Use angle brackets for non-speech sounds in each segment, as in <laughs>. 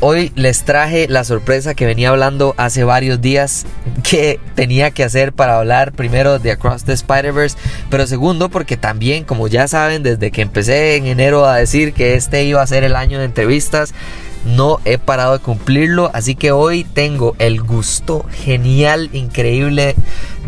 Hoy les traje la sorpresa que venía hablando hace varios días que tenía que hacer para hablar primero de Across the Spider-Verse, pero segundo porque también, como ya saben, desde que empecé en enero a decir que este iba a ser el año de entrevistas, no he parado de cumplirlo, así que hoy tengo el gusto genial, increíble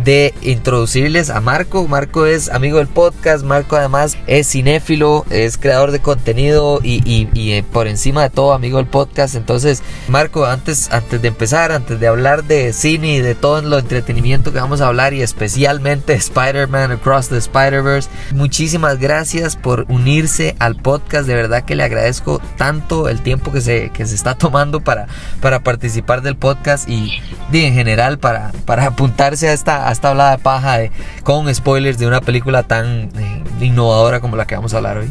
de introducirles a Marco. Marco es amigo del podcast, Marco además es cinéfilo, es creador de contenido y, eh, por encima de todo amigo del podcast. Entonces, Marco, antes, antes de empezar, antes de hablar de cine y de todo lo entretenimiento que vamos a hablar y especialmente Spider-Man Across the Spider-Verse, muchísimas gracias por unirse al podcast. De verdad que le agradezco tanto el tiempo que se, que se está tomando para, para participar del podcast y, en general para, para apuntarse a esta esta hablada de paja de, con spoilers de una película tan eh, innovadora como la que vamos a hablar hoy.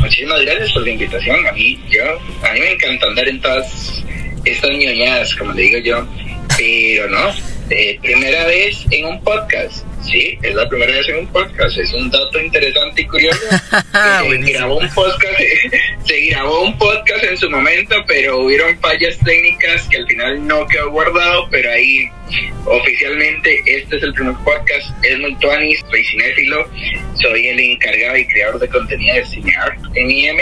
Muchísimas gracias por la invitación. A mí, yo, a mí me encanta andar en todas estas ñoñadas, como le digo yo, pero no, eh, primera vez en un podcast. Sí, es la primera vez en un podcast. Es un dato interesante y curioso. <laughs> se, grabó un podcast, <laughs> se grabó un podcast en su momento, pero hubieron fallas técnicas que al final no quedó guardado. Pero ahí oficialmente este es el primer podcast. Es muy tuanis, soy cinéfilo, soy el encargado y creador de contenido de CineArt en IM.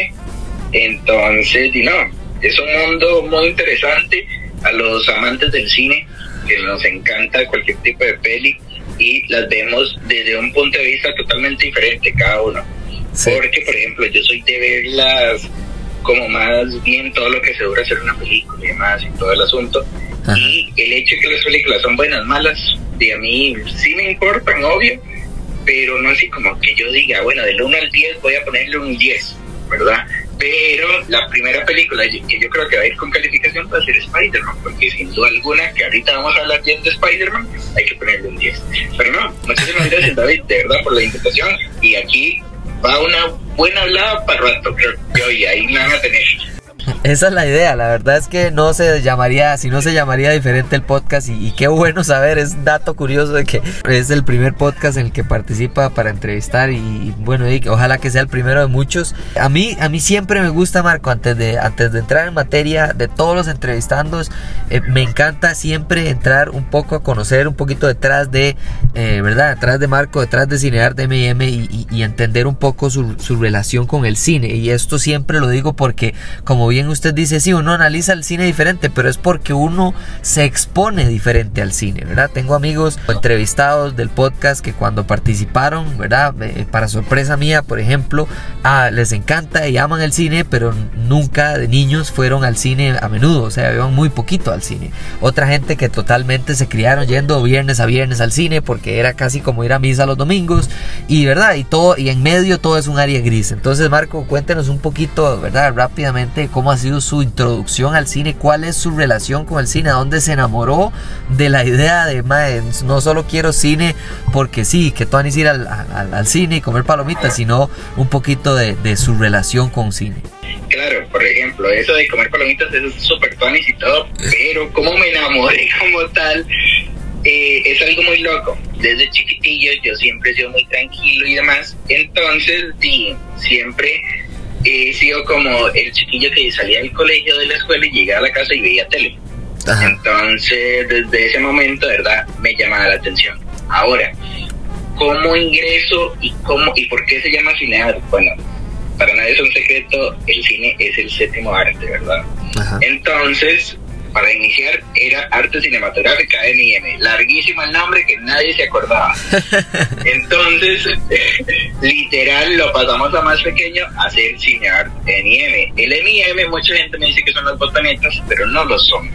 Entonces, y no, es un mundo muy interesante a los amantes del cine que nos encanta cualquier tipo de peli y las vemos desde un punto de vista totalmente diferente cada uno. Porque, por ejemplo, yo soy de verlas como más bien todo lo que se dura hacer una película y demás y todo el asunto. Y el hecho de que las películas son buenas, malas, de a mí sí me importan, obvio, pero no así como que yo diga, bueno, del 1 al 10 voy a ponerle un 10, ¿verdad? Pero la primera película que yo creo que va a ir con calificación va a ser Spider-Man, porque sin duda alguna, que ahorita vamos a hablar bien de Spider-Man, hay que ponerle un 10. Pero no, muchísimas gracias David, de verdad, por la invitación. Y aquí va una buena hablada para rato, creo que y ahí van a tener. <laughs> Esa es la idea, la verdad es que no se llamaría, si no se llamaría diferente el podcast y, qué bueno saber, es dato curioso de que es el primer podcast en el que participa para entrevistar y bueno, ojalá que sea el primero de muchos. A mí, a mí siempre me gusta Marco, antes de, antes de entrar en materia de todos los entrevistandos, eh, me encanta siempre entrar un poco a conocer un poquito detrás de, eh, ¿verdad? Detrás de Marco, detrás de Cinear de M&M y, y, entender un poco su, su relación con el cine y esto siempre lo digo porque como bien usted dice, sí, uno analiza el cine diferente, pero es porque uno se expone diferente al cine, ¿verdad? Tengo amigos entrevistados del podcast que cuando participaron, ¿verdad? Eh, para sorpresa mía, por ejemplo, ah, les encanta y aman el cine, pero nunca de niños fueron al cine a menudo, o sea, iban muy poquito al cine. Otra gente que totalmente se criaron yendo viernes a viernes al cine porque era casi como ir a misa los domingos y, ¿verdad? Y todo, y en medio todo es un área gris. Entonces, Marco, cuéntenos un poquito, ¿verdad? Rápidamente cómo ha sido su introducción al cine, cuál es su relación con el cine, a dónde se enamoró de la idea de, no solo quiero cine porque sí, que tú van ir al, al, cine y comer palomitas, sino un poquito de, de su relación con cine. Claro, por ejemplo, eso de comer palomitas es súper tuanis y todo, pero como me enamoré <laughs> como tal, eh, es algo muy loco. Desde chiquitillo yo siempre he sido muy tranquilo y demás, entonces sí, siempre he sido como el chiquillo que salía del colegio, de la escuela y llegaba a la casa y veía tele. Entonces, desde ese momento, de verdad, me llamaba la atención. Ahora, ¿cómo ingreso y cómo y por qué se llama cinear? Bueno, para nadie es un secreto, el cine es el séptimo arte, ¿verdad? Entonces, para iniciar era arte cinematográfica NIM, larguísimo el nombre que nadie se acordaba. <laughs> Entonces, <laughs> literal lo pasamos a más pequeño a hacer cineart NIM. El NIM mucha gente me dice que son las botonetas, pero no lo son.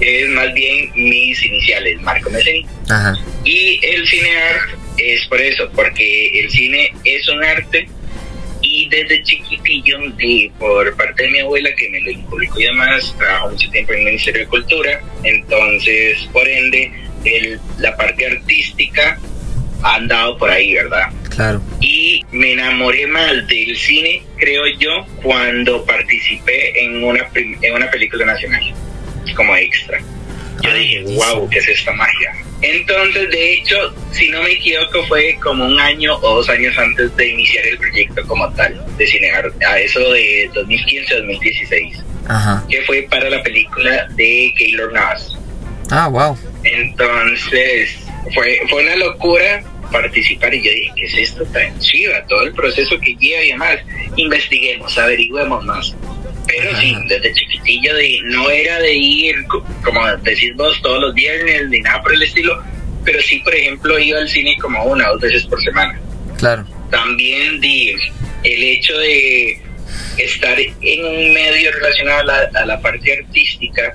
Es más bien mis iniciales, Marco Meseni. Y el cineart es por eso, porque el cine es un arte Y desde chiquitillo, y por parte de mi abuela, que me lo inculcó y demás, trabajó mucho tiempo en el Ministerio de Cultura, entonces, por ende, el, la parte artística ha andado por ahí, ¿verdad? Claro. Y me enamoré más del cine, creo yo, cuando participé en una, en una película nacional, como extra. Yo Ah, dije, wow, ¿qué es esta magia? Entonces, de hecho, si no me equivoco, fue como un año o dos años antes de iniciar el proyecto como tal, de cinear, a eso de 2015-2016, Ajá. que fue para la película de Keylor Navas. Ah, wow. Entonces, fue, fue una locura participar y yo dije, ¿qué es esto tan chiva? Todo el proceso que lleva y demás. Investiguemos, averigüemos más. Pero sí, desde chiquitillo de, no era de ir, co- como decís vos, todos los viernes ni nada por el estilo, pero sí, por ejemplo, iba al cine como una o dos veces por semana. Claro. También di, el hecho de estar en un medio relacionado a la, a la parte artística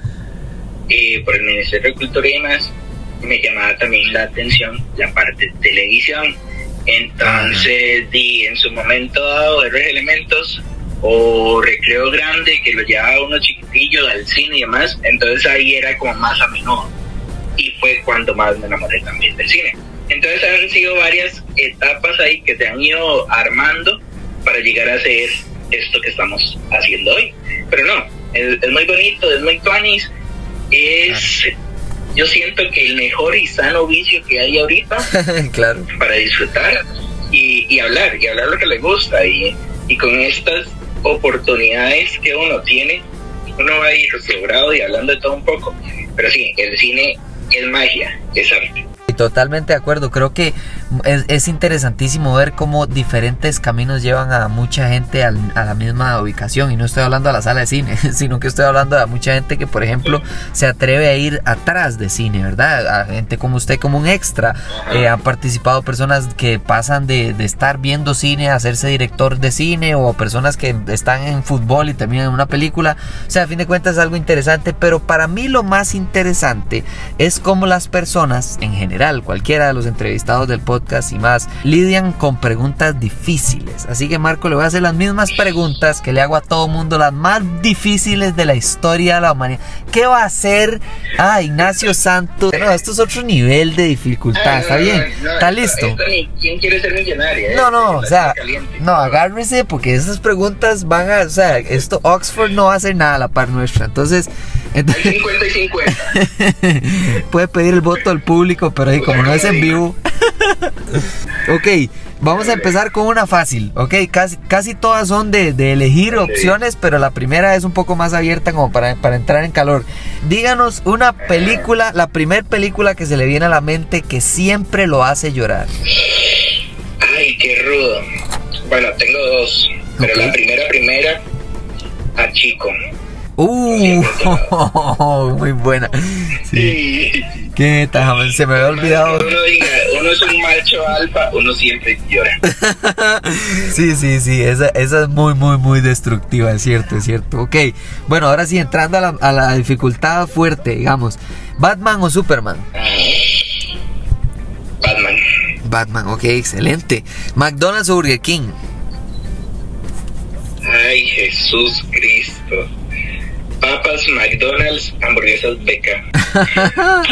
eh, por el Ministerio de Cultura y demás, me llamaba también la atención la parte de televisión. Entonces, di, en su momento dado, de elementos o recreo grande que lo llevaba uno chiquitillo al cine y demás, entonces ahí era como más a menudo. Y fue cuando más me enamoré también del cine. Entonces han sido varias etapas ahí que se han ido armando para llegar a hacer esto que estamos haciendo hoy. Pero no, es, es muy bonito, es muy tuanis. Es, yo siento que el mejor y sano vicio que hay ahorita <laughs> claro. para disfrutar y, y hablar, y hablar lo que le gusta. Y, y con estas oportunidades que uno tiene, uno va a ir sobrado y hablando de todo un poco. Pero sí, el cine es magia, es arte. Totalmente de acuerdo, creo que es, es interesantísimo ver cómo diferentes caminos llevan a mucha gente al- a la misma ubicación. Y no estoy hablando a la sala de cine, <laughs> sino que estoy hablando a mucha gente que por ejemplo se atreve a ir atrás de cine, ¿verdad? A gente como usted como un extra, Eh, han participado personas que pasan de, de estar viendo cine a hacerse director de cine o personas que están en fútbol y terminan en una película, o sea, a fin de cuentas es algo interesante, pero para mí lo más interesante es cómo las personas en general, cualquiera de los entrevistados del podcast y más, lidian con preguntas difíciles. Así que Marco, le voy a hacer las mismas preguntas que le hago a todo mundo, las más difíciles de la historia de la humanidad. ¿Qué va a hacer a Ignacio Santos? No, esto es otro nivel de dificultad, ¿está Ah, bien? ¿Está listo? ¿Quién quiere ser millonario? eh? No, no, o sea, no, agárrese porque esas preguntas van a, o sea, esto Oxford no va a hacer nada a la par nuestra. Entonces, entonces 50 y 50. <laughs> puede pedir el voto al público, pero ahí como no es en vivo. Ok, vamos a empezar con una fácil, ok, casi, casi todas son de, de elegir opciones, pero la primera es un poco más abierta como para, para entrar en calor. Díganos una película, la primer película que se le viene a la mente que siempre lo hace llorar. Ay, qué rudo. Bueno, tengo dos. Pero la primera, primera, a Chico. Uh, <laughs> muy buena. Sí. Sí. ¿Qué tal? Se me había olvidado. Uno diga, uno es un macho alfa, uno siempre llora. <laughs> Sí, sí, sí, esa, esa es muy, muy, muy destructiva, es cierto, es cierto. Ok, bueno, ahora sí, entrando a la, a la dificultad fuerte, digamos, ¿Batman o Superman? Batman. Batman, ok, excelente. ¿McDonald's o Burger King? Ay, Jesús Cristo. Papas, McDonald's, hamburguesas Beca. <laughs>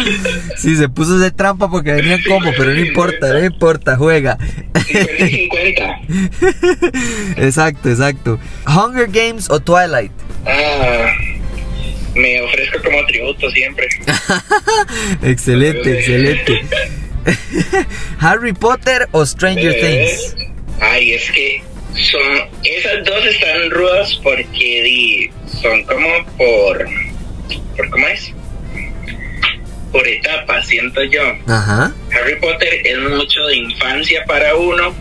Sí, se puso de trampa porque venía en combo, pero no importa, no importa, juega. 50 y 50. <laughs> Exacto, exacto. ¿Hunger Games o Twilight? Ah, me ofrezco como tributo siempre. <laughs> Excelente, excelente. ¿Harry Potter o Stranger Eh, Things? Ay, es que son esas dos están rudas porque di, son como por por cómo es por etapas siento yo Ajá. Harry Potter es mucho de infancia para uno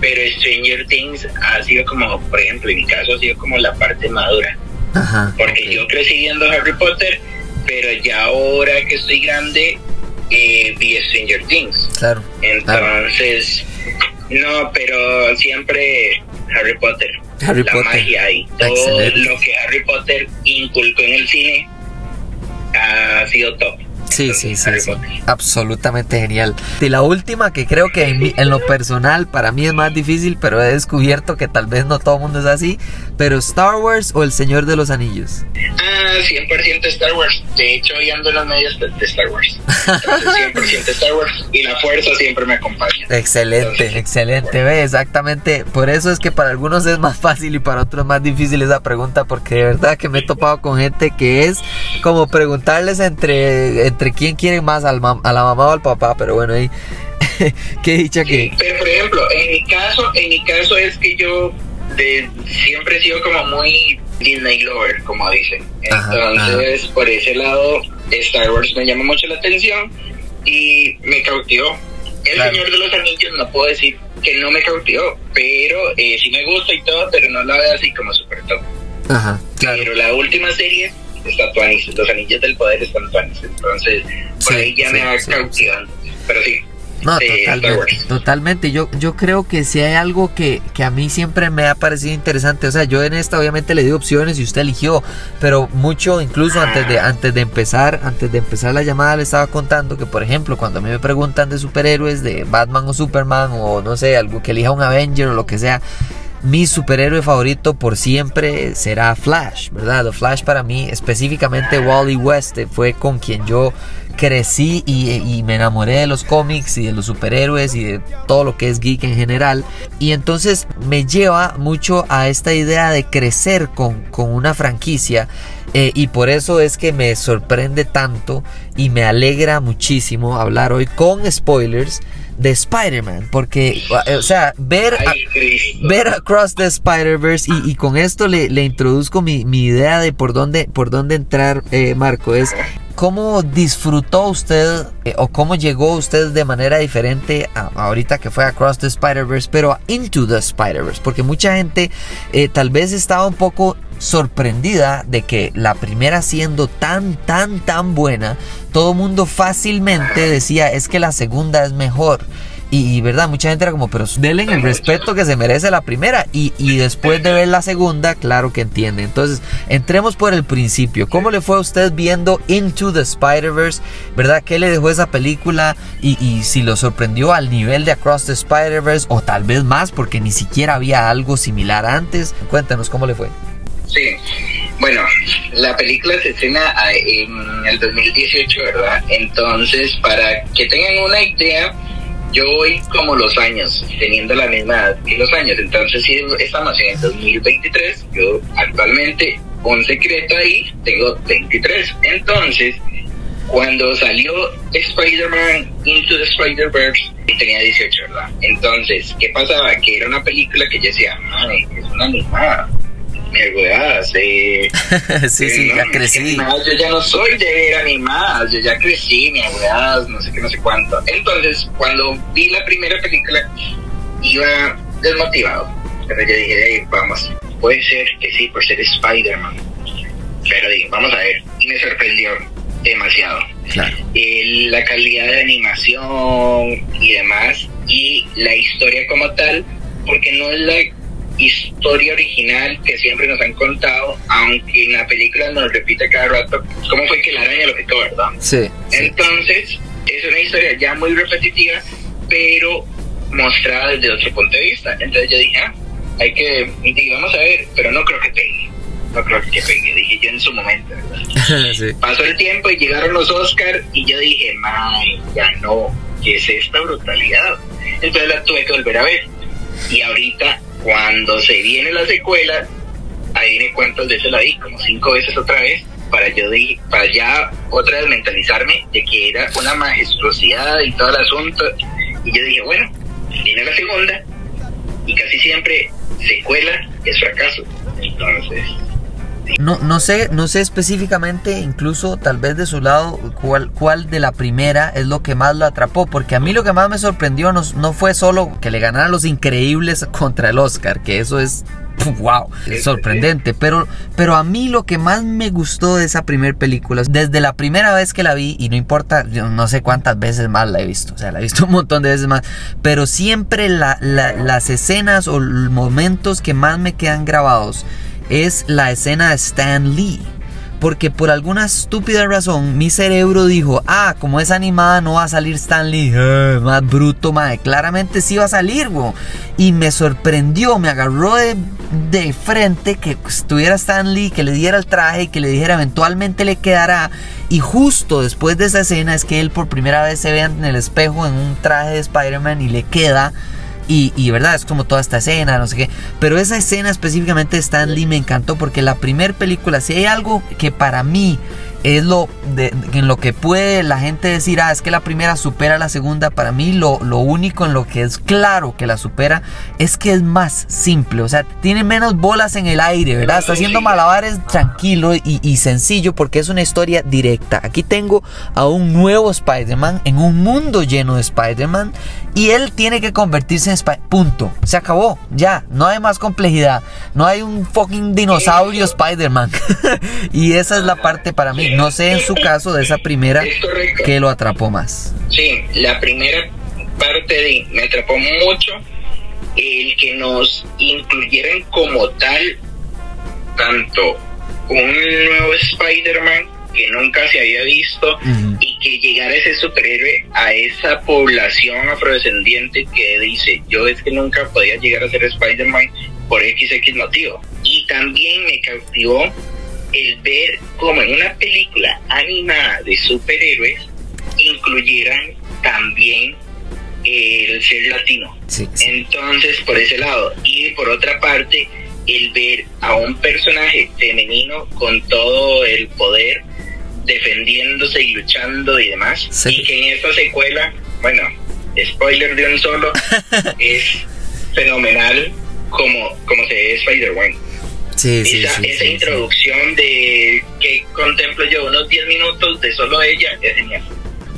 pero Stranger Things ha sido como por ejemplo en mi caso ha sido como la parte madura Ajá. porque yo crecí viendo Harry Potter pero ya ahora que estoy grande eh, vi Stranger Things Claro. entonces, no, pero siempre Harry Potter. Harry la Potter. magia ahí. Todo Excelente. lo que Harry Potter inculcó en el cine ha sido top. Sí, sí, sí, sí, absolutamente genial. Y la última que creo que en, en, lo personal para mí es más difícil, pero he descubierto que tal vez no todo el mundo es así, pero Star Wars o El Señor de los Anillos. Ah, 100% Star Wars. De hecho, hoy ando en los medios de, Star Wars. 100% Star Wars y la fuerza siempre me acompaña. Excelente, excelente. Ve, exactamente. Por eso es que para algunos es más fácil y para otros más difícil esa pregunta, porque de verdad que me he topado con gente que es como preguntarles entre, entre quién quiere más, al a la mamá o al papá, pero bueno, ahí. <laughs> qué dicha que. pero por ejemplo, en mi caso, en mi caso es que yo de, siempre he sido como muy Disney lover, como dicen. Entonces, por ese lado, Star Wars me llama mucho la atención y me cautivó. El Señor de los Anillos no puedo decir que no me cautivó, pero eh, sí me gusta y todo, pero no la veo así como super top. Ajá, Pero la última serie está Tuanis, los Anillos del Poder están Tuanis, entonces por ahí ya me va cautivando. Pero sí, no, totalmente, totalmente. Yo, yo creo que si hay algo que, que, a mí siempre me ha parecido interesante, o sea, yo en esta obviamente le di opciones y usted eligió, pero mucho, incluso antes de, antes de empezar, antes de empezar la llamada le estaba contando que, por ejemplo, cuando a mí me preguntan de superhéroes, de Batman o Superman, o no sé, algo que elija un Avenger o lo que sea, mi superhéroe favorito por siempre será Flash, ¿verdad? Flash para mí, específicamente Wally West, fue con quien yo crecí y, me enamoré de los cómics y de los superhéroes y de todo lo que es geek en general. Y entonces me lleva mucho a esta idea de crecer con, con una franquicia. Eh, y por eso es que me sorprende tanto y me alegra muchísimo hablar hoy con spoilers de Spider-Man. Porque, o sea, ver, ver Across the Spider-Verse y, con esto le, le introduzco mi, mi, idea de por dónde, por dónde entrar, eh, Marco. Es ¿Cómo disfrutó usted eh, o cómo llegó usted de manera diferente a, ahorita que fue Across the Spider-Verse, pero a Into the Spider-Verse? Porque mucha gente eh, tal vez estaba un poco sorprendida de que la primera siendo tan, tan, tan buena, todo mundo fácilmente decía es que la segunda es mejor. Y, verdad, mucha gente era como, pero denle el respeto que se merece la primera. Y, y, después de ver la segunda, claro que entiende. Entonces, entremos por el principio. ¿Cómo le fue a usted viendo Into the Spider-Verse? ¿Verdad? ¿Qué le dejó esa película? Y, y si lo sorprendió al nivel de Across the Spider-Verse o tal vez más porque ni siquiera había algo similar antes. Cuéntanos cómo le fue. Sí, bueno, la película se estrena en el 2018, ¿verdad? Entonces, para que tengan una idea, yo voy como los años, teniendo la misma edad que los años. Entonces, si estamos en el 2023, yo actualmente, un secreto ahí, tengo 23. Entonces, cuando salió Spider-Man Into the Spider-Verse, tenía 18, ¿verdad? Entonces, ¿qué pasaba? Que era una película que yo decía, es una animada me <laughs> sí, sí, ya crecí. yo ya no soy de ver animadas, yo ya crecí, me agüeadas, no sé qué, no sé cuánto. Entonces, cuando vi la primera película, iba desmotivado. Pero yo dije, vamos, puede ser que sí, por ser Spider-Man. Pero dije, vamos a ver. Y me sorprendió demasiado. Claro. la calidad de animación y demás, y la historia como tal, porque no es la historia original que siempre nos han contado, aunque en la película nos repite cada rato cómo fue que la araña lo quitó, ¿verdad? Sí. Entonces, es una historia ya muy repetitiva, pero mostrada desde otro punto de vista. Entonces yo dije, ah, hay que, vamos a ver, pero no creo que pegue. No creo que pegue, dije yo en su momento, ¿verdad? <laughs> Pasó el tiempo y llegaron los Oscars y yo dije, may, ya no, ¿qué es esta brutalidad? Entonces la tuve que volver a ver. Y ahorita cuando se viene la secuela, ahí viene cuántas veces la vi, como cinco veces otra vez, para yo para ya otra vez mentalizarme de que era una majestuosidad y todo el asunto. Y yo dije, bueno, viene la segunda, y casi siempre secuela es fracaso. Entonces, no, no, sé, no sé específicamente, incluso tal vez de su lado, cuál, cuál de la primera es lo que más lo atrapó, porque a mí lo que más me sorprendió no, no fue solo que le ganaran los increíbles <laughs> contra el Oscar, que eso es <laughs> wow, sorprendente. Pero, pero a mí lo que más me gustó de esa primera película, desde la primera vez que la vi, y no importa, yo no sé cuántas veces más la he visto, o sea, la he visto <laughs> un montón de veces más, pero siempre las escenas o momentos que más me quedan grabados es la escena de Stan Lee. porque por alguna estúpida razón mi cerebro dijo, ah, como es animada no va a salir Stanley, eh, más bruto, madre. Claramente sí va a salir. Y me sorprendió, me agarró de, de frente que estuviera Stanley, que le diera el traje y que le dijera eventualmente le quedará. Y justo después de esa escena es que él por primera vez se ve en el espejo en un traje de Spider-Man y le queda. Y, y, verdad, es como toda esta escena, no sé qué. Pero esa escena específicamente de Stan Lee me encantó porque la primera película, si hay algo que para mí es lo de, en lo que puede la gente decir, ah, es que la primera supera a la segunda. Para mí lo, lo único en lo que es claro que la supera es que es más simple. O sea, tiene menos bolas en el aire, ¿verdad? Está haciendo malabares tranquilo y, y sencillo porque es una historia directa. Aquí tengo a un nuevo Spider-Man en un mundo lleno de Spider-Man y él tiene que convertirse en Spider-Man. Punto. Se acabó. Ya. No hay más complejidad. No hay un fucking dinosaurio Spider-Man. <laughs> y esa es la parte para mí. No sé en su caso de esa primera que lo atrapó más. Sí, la primera parte de me atrapó mucho el que nos incluyeran como tal tanto un nuevo Spider-Man que nunca se había visto uh -huh. y que llegara ese superhéroe a esa población afrodescendiente que dice yo es que nunca podía llegar a ser Spider-Man por XX motivo. Y también me cautivó el ver como en una película animada de superhéroes incluyeran también el ser latino. Sí, sí. Entonces, por ese lado. Y por otra parte, el ver a un personaje femenino con todo el poder defendiéndose y luchando y demás. Sí. Y que en esta secuela, bueno, spoiler de un solo, <laughs> es fenomenal como, como se ve Spider-Man. Sí, esa, sí, esa introducción de que contemplo yo unos 10 minutos de solo ella es genial.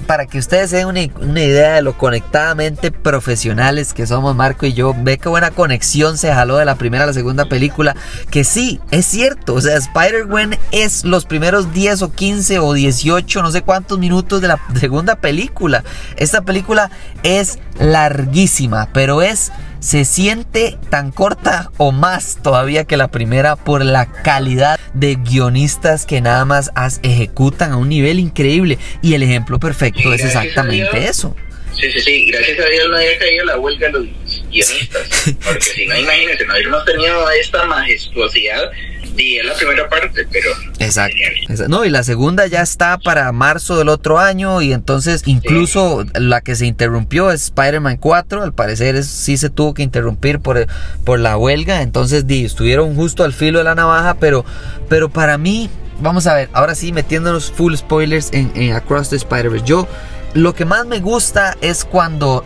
Para que ustedes se den una, una, idea de lo conectadamente profesionales que somos Marco y yo, ve qué buena conexión se jaló de la primera a la segunda película. Que sí, es cierto. O sea, Spider-Gwen es los primeros 10 o 15 o 18, no sé cuántos minutos de la segunda película. Esta película es larguísima, pero es se siente tan corta o más todavía que la primera por la calidad de guionistas que nada más ejecutan a un nivel increíble. Y el ejemplo perfecto es exactamente Dios, eso. Sí, sí, sí, gracias a Dios no había caído la huelga de los guionistas. <laughs> Porque si no, imagínense, no hubiéramos tenido esta majestuosidad y es la primera parte, pero. Exacto. No, y la segunda ya está para marzo del otro año. Y entonces, incluso sí. la que se interrumpió es Spider-Man 4. Al parecer, es, sí se tuvo que interrumpir por, por la huelga. Entonces, di, estuvieron justo al filo de la navaja. Pero, pero para mí, vamos a ver, ahora sí, metiéndonos full spoilers en, en Across the Spider-Verse. Yo. Lo que más me gusta es cuando